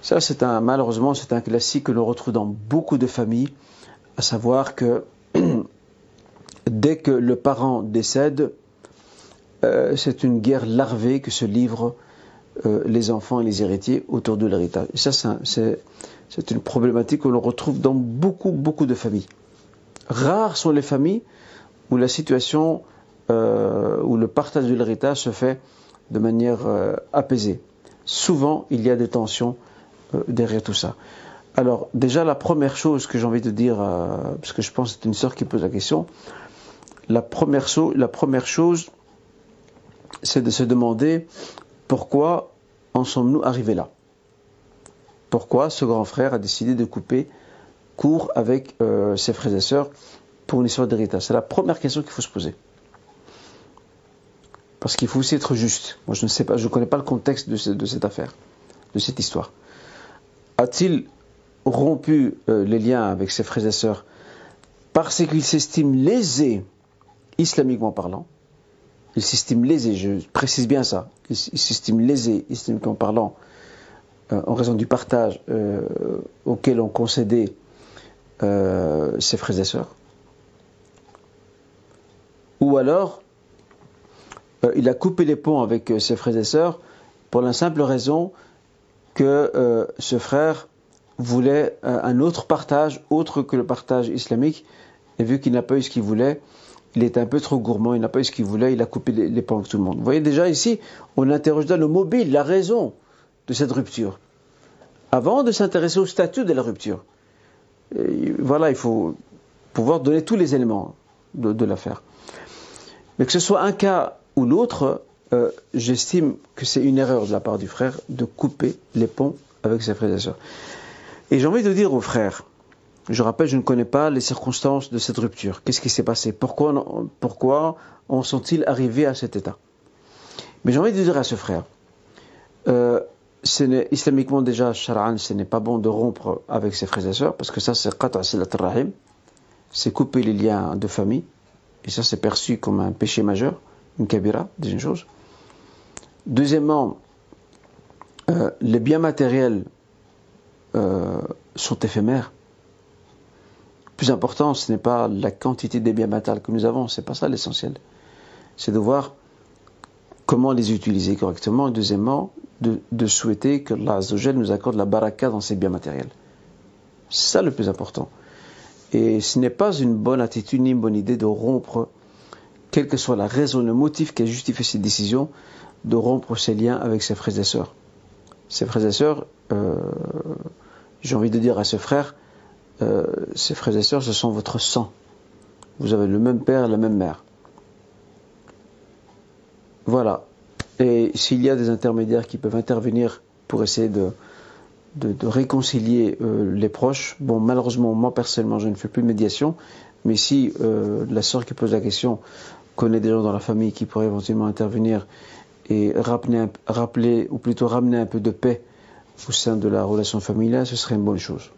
Ça, c'est un, malheureusement, c'est un classique que l'on retrouve dans beaucoup de familles, à savoir que dès que le parent décède, euh, c'est une guerre larvée que se livrent euh, les enfants et les héritiers autour de l'héritage. Ça, c'est une problématique que l'on retrouve dans beaucoup, beaucoup de familles. Rares sont les familles où la situation, euh, où le partage de l'héritage se fait de manière apaisée. Souvent, il y a des tensions derrière tout ça. Alors, déjà, la première chose que j'ai envie de dire, parce que je pense que c'est une sœur qui pose la question, la première, la première chose, c'est de se demander pourquoi en sommes-nous arrivés là Pourquoi ce grand frère a décidé de couper court avec euh, ses frères et sœurs pour une histoire d'héritage C'est la première question qu'il faut se poser. Parce qu'il faut aussi être juste. Moi, je ne connais pas le contexte de, cette affaire, de cette histoire. A-t-il rompu euh, les liens avec ses frères et sœurs parce qu'il s'estime lésé, islamiquement parlant, il s'estime lésé, je précise bien ça, il, s'estime lésé, islamiquement parlant, euh, en raison du partage euh, auquel ont concédé euh, ses frères et sœurs. Ou alors, il a coupé les ponts avec ses frères et sœurs pour la simple raison que ce frère voulait un autre partage autre que le partage islamique, et vu qu'il n'a pas eu ce qu'il voulait, il était un peu trop gourmand, il n'a pas eu ce qu'il voulait, il a coupé les, ponts avec tout le monde. Vous voyez déjà ici, on interroge dans le mobile, la raison de cette rupture, avant de s'intéresser au statut de la rupture. voilà, il faut pouvoir donner tous les éléments de, l'affaire. Mais que ce soit un cas ou l'autre, euh, j'estime que c'est une erreur de la part du frère de couper les ponts avec ses frères et sœurs. Et j'ai envie de dire aux frères, je rappelle, je ne connais pas les circonstances de cette rupture. Qu'est-ce qui s'est passé? Pourquoi, en sont-ils arrivés à cet état? Mais j'ai envie de dire à ce frère, euh, islamiquement déjà, Shar'an, ce n'est pas bon de rompre avec ses frères et sœurs, parce que ça c'est qata' silat rahim, c'est couper les liens de famille, et ça c'est perçu comme un péché majeur, une kabira, une chose. Deuxièmement, euh, les biens matériels euh, sont éphémères plus important, ce n'est pas la quantité des biens matériels que nous avons, c'est pas ça l'essentiel. C'est de voir comment les utiliser correctement et deuxièmement, de, souhaiter que Allah nous accorde la baraka dans ces biens matériels. C'est ça le plus important. Et ce n'est pas une bonne attitude ni une bonne idée de rompre, quelle que soit la raison, le motif qui a justifié cette décision, de rompre ses liens avec ses frères et sœurs. Ses frères et sœurs, euh, j'ai envie de dire à ses frères, euh, ces frères et sœurs, ce sont votre sang. Vous avez le même père et la même mère. Voilà. Et s'il y a des intermédiaires qui peuvent intervenir pour essayer de, réconcilier euh, les proches, bon, malheureusement, moi personnellement, je ne fais plus de médiation, mais si euh, la sœur qui pose la question connaît des gens dans la famille qui pourraient éventuellement intervenir et rappeler ou plutôt ramener un peu de paix au sein de la relation familiale, ce serait une bonne chose.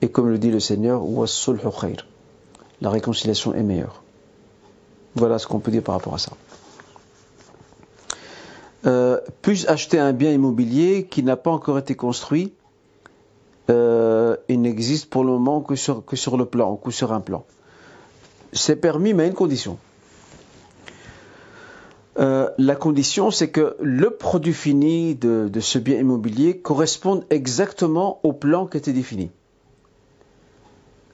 Et comme le dit le Seigneur, la réconciliation est meilleure. Voilà ce qu'on peut dire par rapport à ça. Euh, puis acheter un bien immobilier qui n'a pas encore été construit euh, et n'existe pour le moment que sur, le plan, ou sur un plan? C'est permis, mais à une condition. Euh, la condition, c'est que le produit fini de, ce bien immobilier corresponde exactement au plan qui été défini.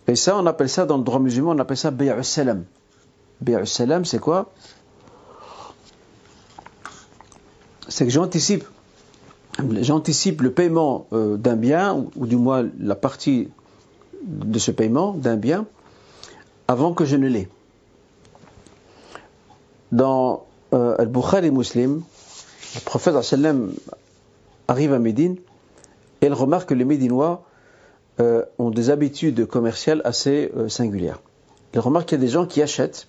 Et ça, on appelle ça, dans le droit musulman, on appelle ça Bay'u salam. Bay'u salam, c'est quoi? C'est que j'anticipe, j'anticipe le paiement euh, d'un bien, ou, du moins la partie de ce paiement d'un bien, avant que je ne l'ai. Dans euh, Al-Bukhari Muslim, le prophète arrive à Médine et il remarque que les Médinois euh, ont des habitudes commerciales assez euh, singulières. Il remarque qu'il y a des gens qui achètent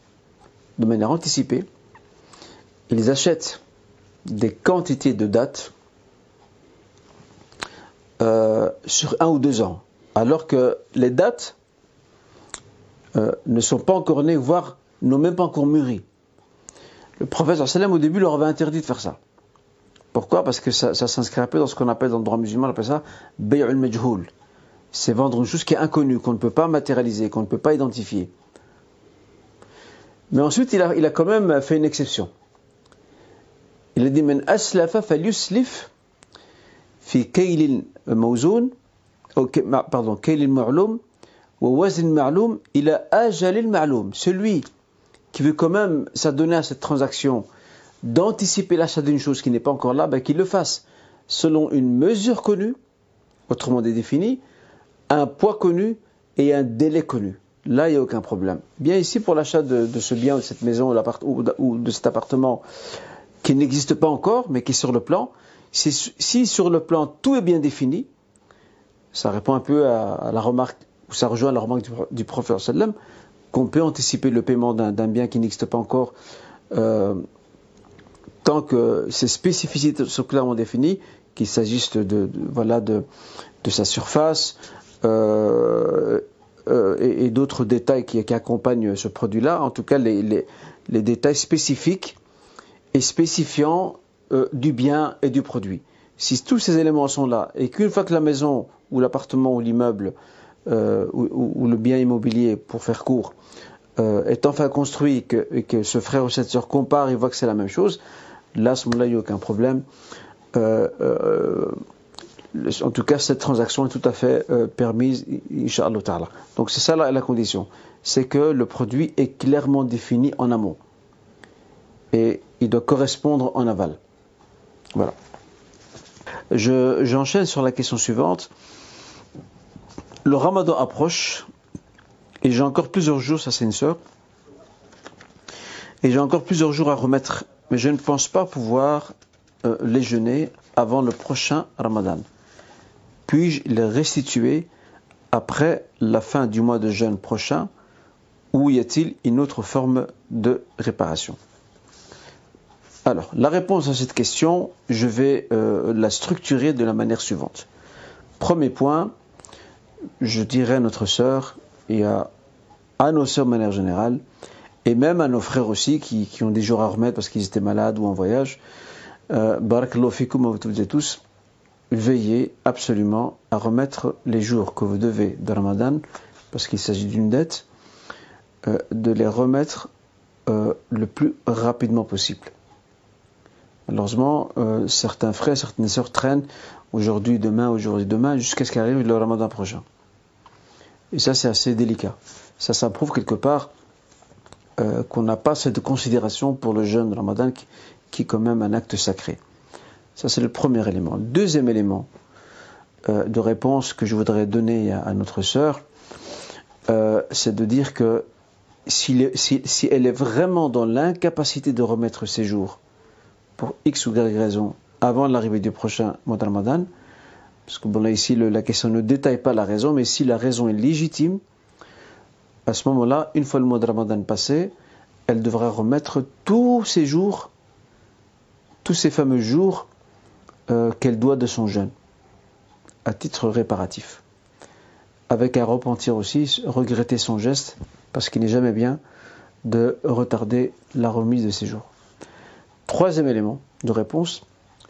de manière anticipée. Ils achètent des quantités de dates sur un ou deux ans, alors que les dates ne sont pas encore nées, voire n'ont même pas encore mûri. Le prophète sallam au début leur avait interdit de faire ça. Pourquoi? Parce que ça, s'inscrit un peu dans ce qu'on appelle dans le droit musulman, on appelle ça bay'ul majhoul. C'est vendre une chose qui est inconnue, qu'on ne peut pas matérialiser, qu'on ne peut pas identifier. Mais ensuite, il a, il a quand même fait une exception. Il a dit aslafa fi pardon, ma'loum, ila ajalil. Celui qui veut quand même s'adonner à cette transaction, d'anticiper l'achat d'une chose qui n'est pas encore là, ben, qu'il le fasse selon une mesure connue, autrement définie, un poids connu et un délai connu. Là, il n'y a aucun problème. Bien ici, pour l'achat de, ce bien, de cette maison ou, de cet appartement qui n'existe pas encore, mais qui est sur le plan, si, sur le plan tout est bien défini, ça répond un peu à, la remarque, ou ça rejoint la remarque du, sallam, qu'on peut anticiper le paiement d'un bien qui n'existe pas encore euh, tant que ces spécificités sont clairement définies, qu'il s'agisse de, voilà de, sa surface euh, euh, et, d'autres détails qui, accompagnent ce produit-là, en tout cas les, détails spécifiques et spécifiants du bien et du produit. Si tous ces éléments sont là et qu'une fois que la maison ou l'appartement ou l'immeuble euh, ou, le bien immobilier, pour faire court, euh, est enfin construit et que, ce frère ou cette sœur compare et voit que c'est la même chose, là, à ce moment-là, il n'y a aucun problème. Euh, en tout cas, cette transaction est tout à fait permise, Inch'Allah Ta'ala. Donc c'est ça la, condition. C'est que le produit est clairement défini en amont. Et il doit correspondre en aval. Voilà. J'enchaîne sur la question suivante le ramadan approche et j'ai encore plusieurs jours, ça c'est une sœur, et j'ai encore plusieurs jours à remettre, mais je ne pense pas pouvoir euh, les avant le prochain ramadan. Puis-je les restituer après la fin du mois de jeûne prochain ou y a-t-il une autre forme de réparation? Alors, la réponse à cette question, je vais euh, la structurer de la manière suivante. Premier point, je dirais à notre sœur et à, nos sœurs de manière générale, et même à nos frères aussi qui, ont des jours à remettre parce qu'ils étaient malades ou en voyage, euh, Barakallahu fikum à tous, veillez absolument à remettre les jours que vous devez de Ramadan, parce qu'il s'agit d'une dette, euh, de les remettre euh, le plus rapidement possible. Malheureusement, euh, certains frères, certaines sœurs traînent aujourd'hui, demain, aujourd'hui, demain, jusqu'à ce qu'arrive le ramadan prochain. Et ça, c'est assez délicat. Ça, ça prouve quelque part qu'on n'a pas cette considération pour le jeûne ramadan qui, est quand même un acte sacré. Ça, c'est le premier élément. Deuxième élément euh, de réponse que je voudrais donner à, notre sœur, c'est de dire que si, elle est vraiment dans l'incapacité de remettre ses jours, pour X ou Y raison avant l'arrivée du prochain mois de Ramadan, parce que bon là ici la question ne détaille pas la raison, mais si la raison est légitime, à ce moment-là, une fois le mois de Ramadan passé, elle devra remettre tous ces jours, tous ces fameux jours euh, qu'elle doit de son jeûne, à titre réparatif. Avec un repentir aussi, regretter son geste, parce qu'il n'est jamais bien de retarder la remise de ces jours. Troisième élément de réponse,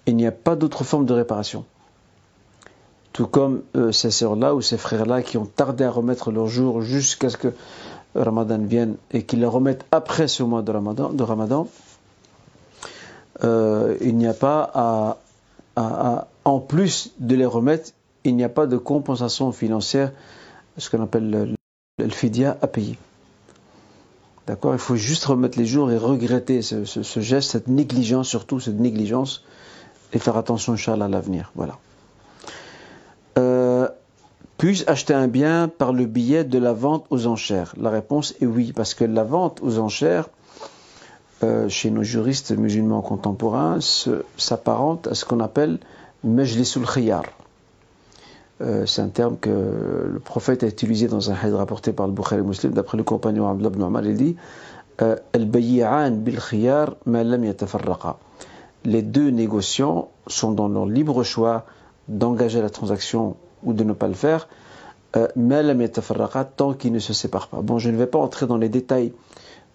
il n'y a pas d'autre forme de réparation. Tout comme euh, ces sœurs-là ou ces frères-là qui ont tardé à remettre leur jour jusqu'à ce que Ramadan viennent et qu'ils les remettent après ce mois de Ramadan, euh, il n'y a pas à, en plus de les remettre, il n'y a pas de compensation financière, ce qu'on appelle le, fidia à payer. D'accord? Il faut juste remettre les jours et regretter ce, geste, cette négligence, surtout cette négligence, et faire attention, Inch'Allah, à l'avenir. Voilà. Euh, puis-je acheter un bien par le billet de la vente aux enchères? La réponse est oui, parce que la vente aux enchères, euh, chez nos juristes musulmans contemporains, s'apparente à ce qu'on appelle Majlisul Khiyar. Euh, c'est un terme que le prophète a utilisé dans un hadith rapporté par le Bukhari Muslim, d'après le compagnon Abdullah ibn Umar, il dit euh, Al-bayyi'an bil khiyar ma lam yatafarraqa. Les deux négociants sont dans leur libre choix d'engager la transaction ou de ne pas le faire, ma lam yatafarraqa, tant qu'ils ne se séparent pas. Bon, je ne vais pas entrer dans les détails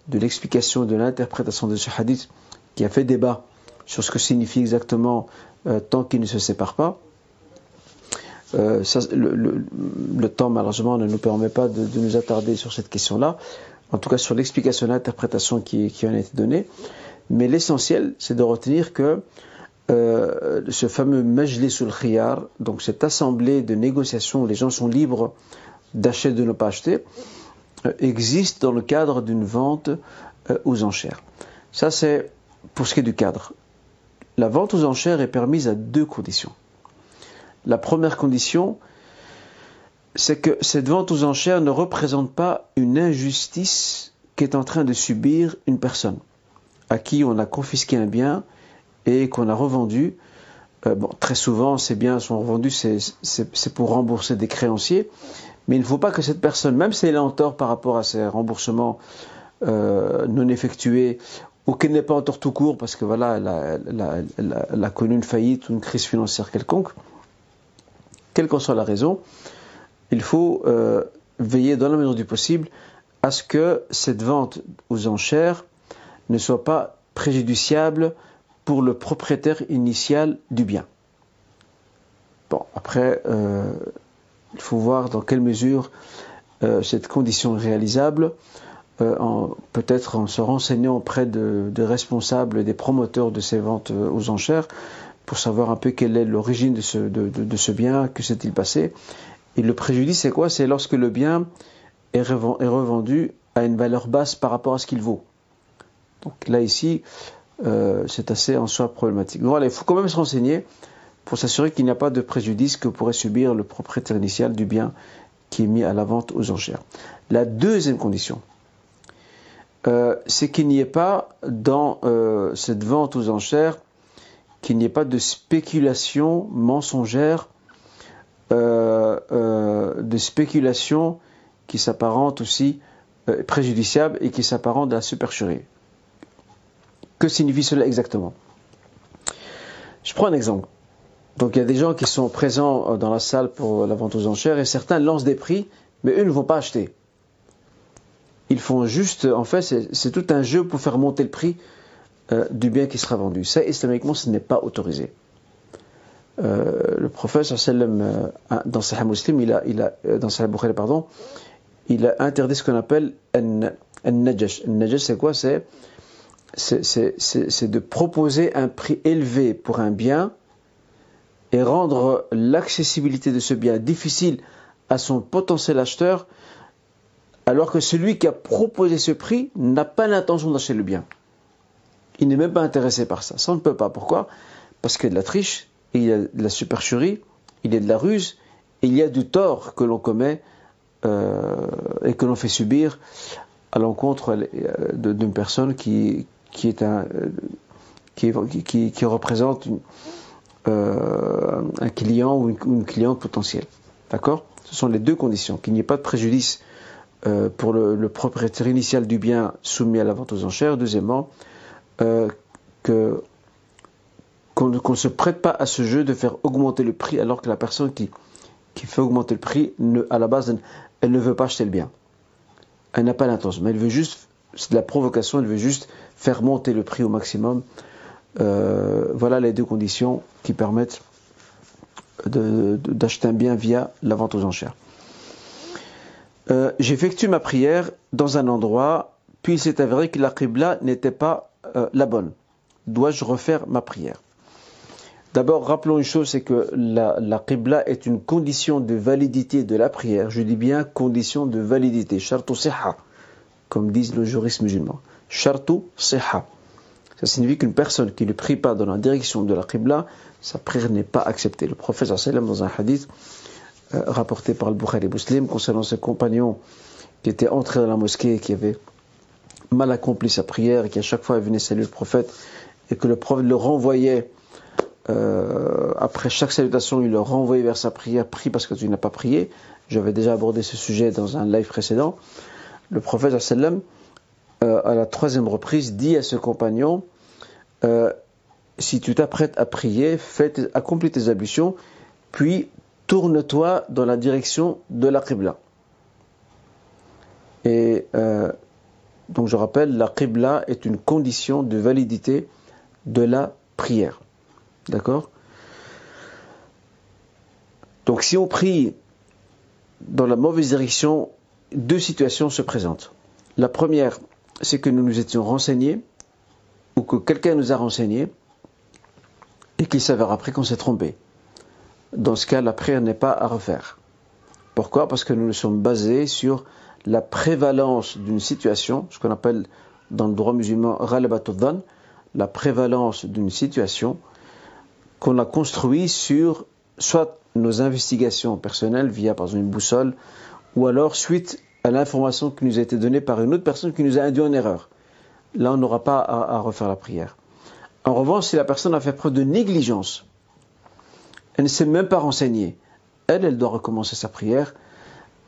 de l'explication de l'interprétation de ce hadith qui a fait débat sur ce que signifie exactement tant qu'ils ne se séparent pas. Euh, le, temps, malheureusement, ne nous permet pas de, nous attarder sur cette question-là, en tout cas sur l'explication l'interprétation qui, en a été donnée. Mais l'essentiel, c'est de retenir que euh, ce fameux Majlisul Khiyar, donc cette assemblée de négociation où les gens sont libres d'acheter de ne pas acheter, euh, existe dans le cadre d'une vente euh, aux enchères. Ça, c'est pour ce qui est du cadre. La vente aux enchères est permise à deux conditions. La première condition, c'est que cette vente aux enchères ne représente pas une injustice qu'est en train de subir une personne à qui on a confisqué un bien et qu'on a revendu. Euh, bon, très souvent, ces biens sont revendus, c'est pour rembourser des créanciers, mais il ne faut pas que cette personne, même si elle est en tort par rapport à ces remboursements euh, non effectués, ou qu'elle n'est pas en tort tout court parce que voilà, elle a connu une faillite ou une crise financière quelconque, quelle qu'en soit la raison, il faut euh, veiller dans la mesure du possible à ce que cette vente aux enchères ne soit pas préjudiciable pour le propriétaire initial du bien. Bon, après, euh, il faut voir dans quelle mesure euh, cette condition est réalisable, euh, peut-être en se renseignant auprès de, responsables, des promoteurs de ces ventes euh, aux enchères, pour savoir un peu quelle est l'origine de ce, bien, que s'est-il passé. Et le préjudice, c'est quoi? C'est lorsque le bien est revendu à une valeur basse par rapport à ce qu'il vaut. Donc là, ici, c'est assez en soi problématique. Donc voilà, il faut quand même se renseigner pour s'assurer qu'il n'y a pas de préjudice que pourrait subir le propriétaire initial du bien qui est mis à la vente aux enchères. La deuxième condition, euh, c'est qu'il n'y ait pas dans euh, cette vente aux enchères qu'il n'y ait pas de spéculation mensongère, euh, de spéculation qui s'apparente aussi préjudiciable et qui s'apparente à la supercherie. Que signifie cela exactement? Je prends un exemple. Donc il y a des gens qui sont présents dans la salle pour la vente aux enchères et certains lancent des prix, mais eux ne vont pas acheter. Ils font juste, en fait, c'est tout un jeu pour faire monter le prix euh, du bien qui sera vendu. Ça, islamiquement, ce n'est pas autorisé. Euh, le prophète, euh, dans Sahih Muslim, il a, il a, euh, dans Sahih Bukhari, pardon, il a interdit ce qu'on appelle un najash. Un najash, c'est quoi? C'est de proposer un prix élevé pour un bien et rendre l'accessibilité de ce bien difficile à son potentiel acheteur, alors que celui qui a proposé ce prix n'a pas l'intention d'acheter le bien il n'est même pas intéressé par ça. Ça, ne peut pas. Pourquoi? Parce qu'il y a de la triche, il y a de la supercherie, il y a de la ruse, il y a du tort que l'on commet euh, et que l'on fait subir à l'encontre euh, d'une personne qui, est un, euh, qui, qui représente une, euh, un client ou une, cliente potentielle. D'accord? Ce sont les deux conditions. Qu'il n'y ait pas de préjudice euh, pour le, propriétaire initial du bien soumis à la vente aux enchères. Deuxièmement, euh, qu'on ne se prête pas à ce jeu de faire augmenter le prix alors que la personne qui, fait augmenter le prix, ne, à la base, elle ne veut pas acheter le bien. Elle n'a pas l'intention, mais elle veut juste, c'est de la provocation, elle veut juste faire monter le prix au maximum. Euh, voilà les deux conditions qui permettent d'acheter un bien via la vente aux enchères. euh, j'effectue ma prière dans un endroit, puis il s'est avéré que la qibla n'était pas euh, la bonne. Dois-je refaire ma prière? D'abord, rappelons une chose, c'est que la, la qibla est une condition de validité de la prière. Je dis bien condition de validité. Shartu siha, comme disent le juristes musulmans. Shartu siha. Ça signifie qu'une personne qui ne prie pas dans la direction de la qibla, sa prière n'est pas acceptée. Le prophète dans un hadith euh, rapporté par le Bukhari Muslim concernant ses compagnons qui étaient entrés dans la mosquée et qui avaient mal accompli sa prière et qui à chaque fois venaient saluer le prophète et que le prophète le renvoyait euh, après chaque salutation, il le renvoyait vers sa prière, prie parce que tu n'as pas prié. J'avais déjà abordé ce sujet dans un live précédent. Le prophète sallam, euh, à la troisième reprise, dit à ce compagnon euh, si tu t'apprêtes à prier, fais accomplis tes ablutions, puis tourne-toi dans la direction de la Qibla. Et euh, donc je rappelle, la Qibla est une condition de validité de la prière. D'accord? Donc si on prie dans la mauvaise direction, deux situations se présentent. La première, c'est que nous nous étions renseignés, ou que quelqu'un nous a renseignés, et qu'il s'avère après qu'on s'est trompé. Dans ce cas, la prière n'est pas à refaire. Pourquoi? Parce que nous nous sommes basés sur la prévalence d'une situation, ce qu'on appelle dans le droit musulman la prévalence d'une situation qu'on a construit sur soit nos investigations personnelles via par exemple une boussole, ou alors suite à l'information qui nous a été donnée par une autre personne qui nous a induit en erreur. Là, on n'aura pas à, refaire la prière. En revanche, si la personne a fait preuve de négligence, elle ne s'est même pas renseignée, elle, elle doit recommencer sa prière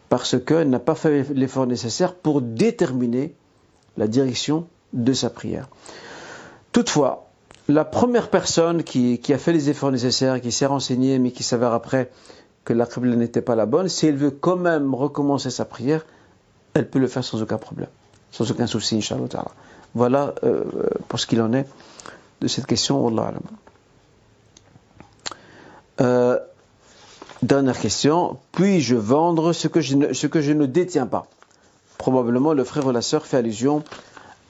parce qu'elle n'a pas fait l'effort nécessaire pour déterminer la direction de sa prière. Toutefois, la première personne qui, a fait les efforts nécessaires, qui s'est renseignée, mais qui s'avère après que la Qibla n'était pas la bonne, si elle veut quand même recommencer sa prière, elle peut le faire sans aucun problème, sans aucun souci, Inch'Allah. Voilà euh, pour ce qu'il en est de cette question, euh, dernière question, puis-je vendre ce que je, ne, détiens pas? Probablement le frère ou la sœur fait allusion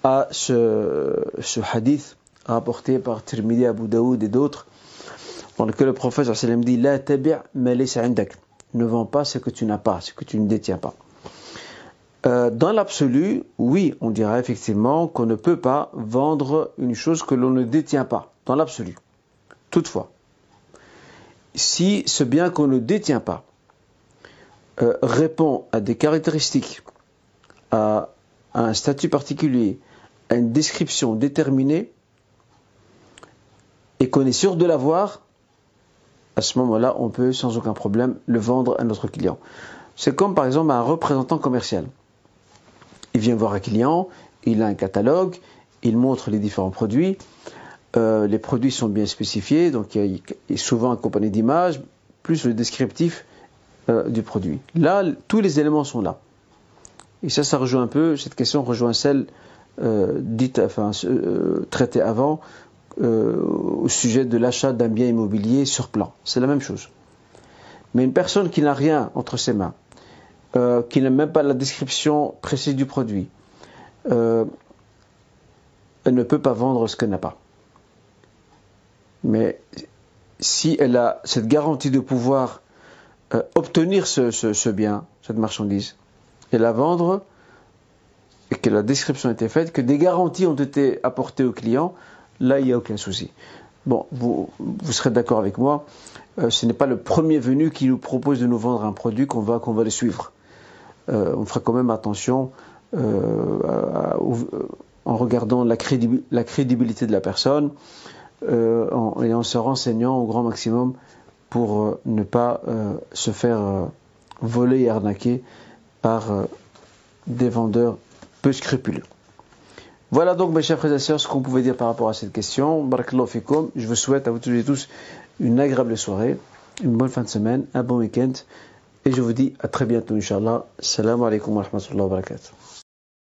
à ce, ce hadith rapporté par Tirmidhi, Abu Daoud et d'autres, dans lequel le prophète dit La tabi' Ne vends pas ce que tu n'as pas, ce que tu ne détiens pas. Euh, dans l'absolu, oui, on dirait effectivement qu'on ne peut pas vendre une chose que l'on ne détient pas, dans l'absolu. Toutefois, si ce bien qu'on ne détient pas euh, répond à des caractéristiques, à un statut particulier, à une description déterminée, et qu'on est sûr de l'avoir, à ce moment-là, on peut sans aucun problème le vendre à notre client. C'est comme par exemple un représentant commercial. Il vient voir un client, il a un catalogue, il montre les différents produits. Euh, les produits sont bien spécifiés, donc il est souvent accompagné d'images, plus le descriptif euh, du produit. Là, tous les éléments sont là. Et ça, ça rejoint un peu, cette question rejoint celle euh, dite, enfin, traitée avant, au sujet de l'achat d'un bien immobilier sur plan. C'est la même chose. Mais une personne qui n'a rien entre ses mains, euh, qui n'a même pas la description précise du produit, euh, elle ne peut pas vendre ce qu'elle n'a pas. Mais si elle a cette garantie de pouvoir obtenir ce, bien, cette marchandise, et la vendre, et que la description a été faite, que des garanties ont été apportées au client, là il n'y a aucun souci. Bon, vous, serez d'accord avec moi, euh, ce n'est pas le premier venu qui nous propose de nous vendre un produit qu'on va, qu'on va le suivre. Euh, on fera quand même attention euh, en regardant la, crédibilité de la personne et en se renseignant au grand maximum pour ne pas se faire voler et arnaquer par des vendeurs peu scrupuleux. Voilà donc mes chers frères et sœurs ce qu'on pouvait dire par rapport à cette question. Je vous souhaite à vous tous et tous une agréable soirée, une bonne fin de semaine, un bon week-end. Et je vous dis à très bientôt, Inch'Allah. Salam alaikum wa rahmatullahi wa barakatuh.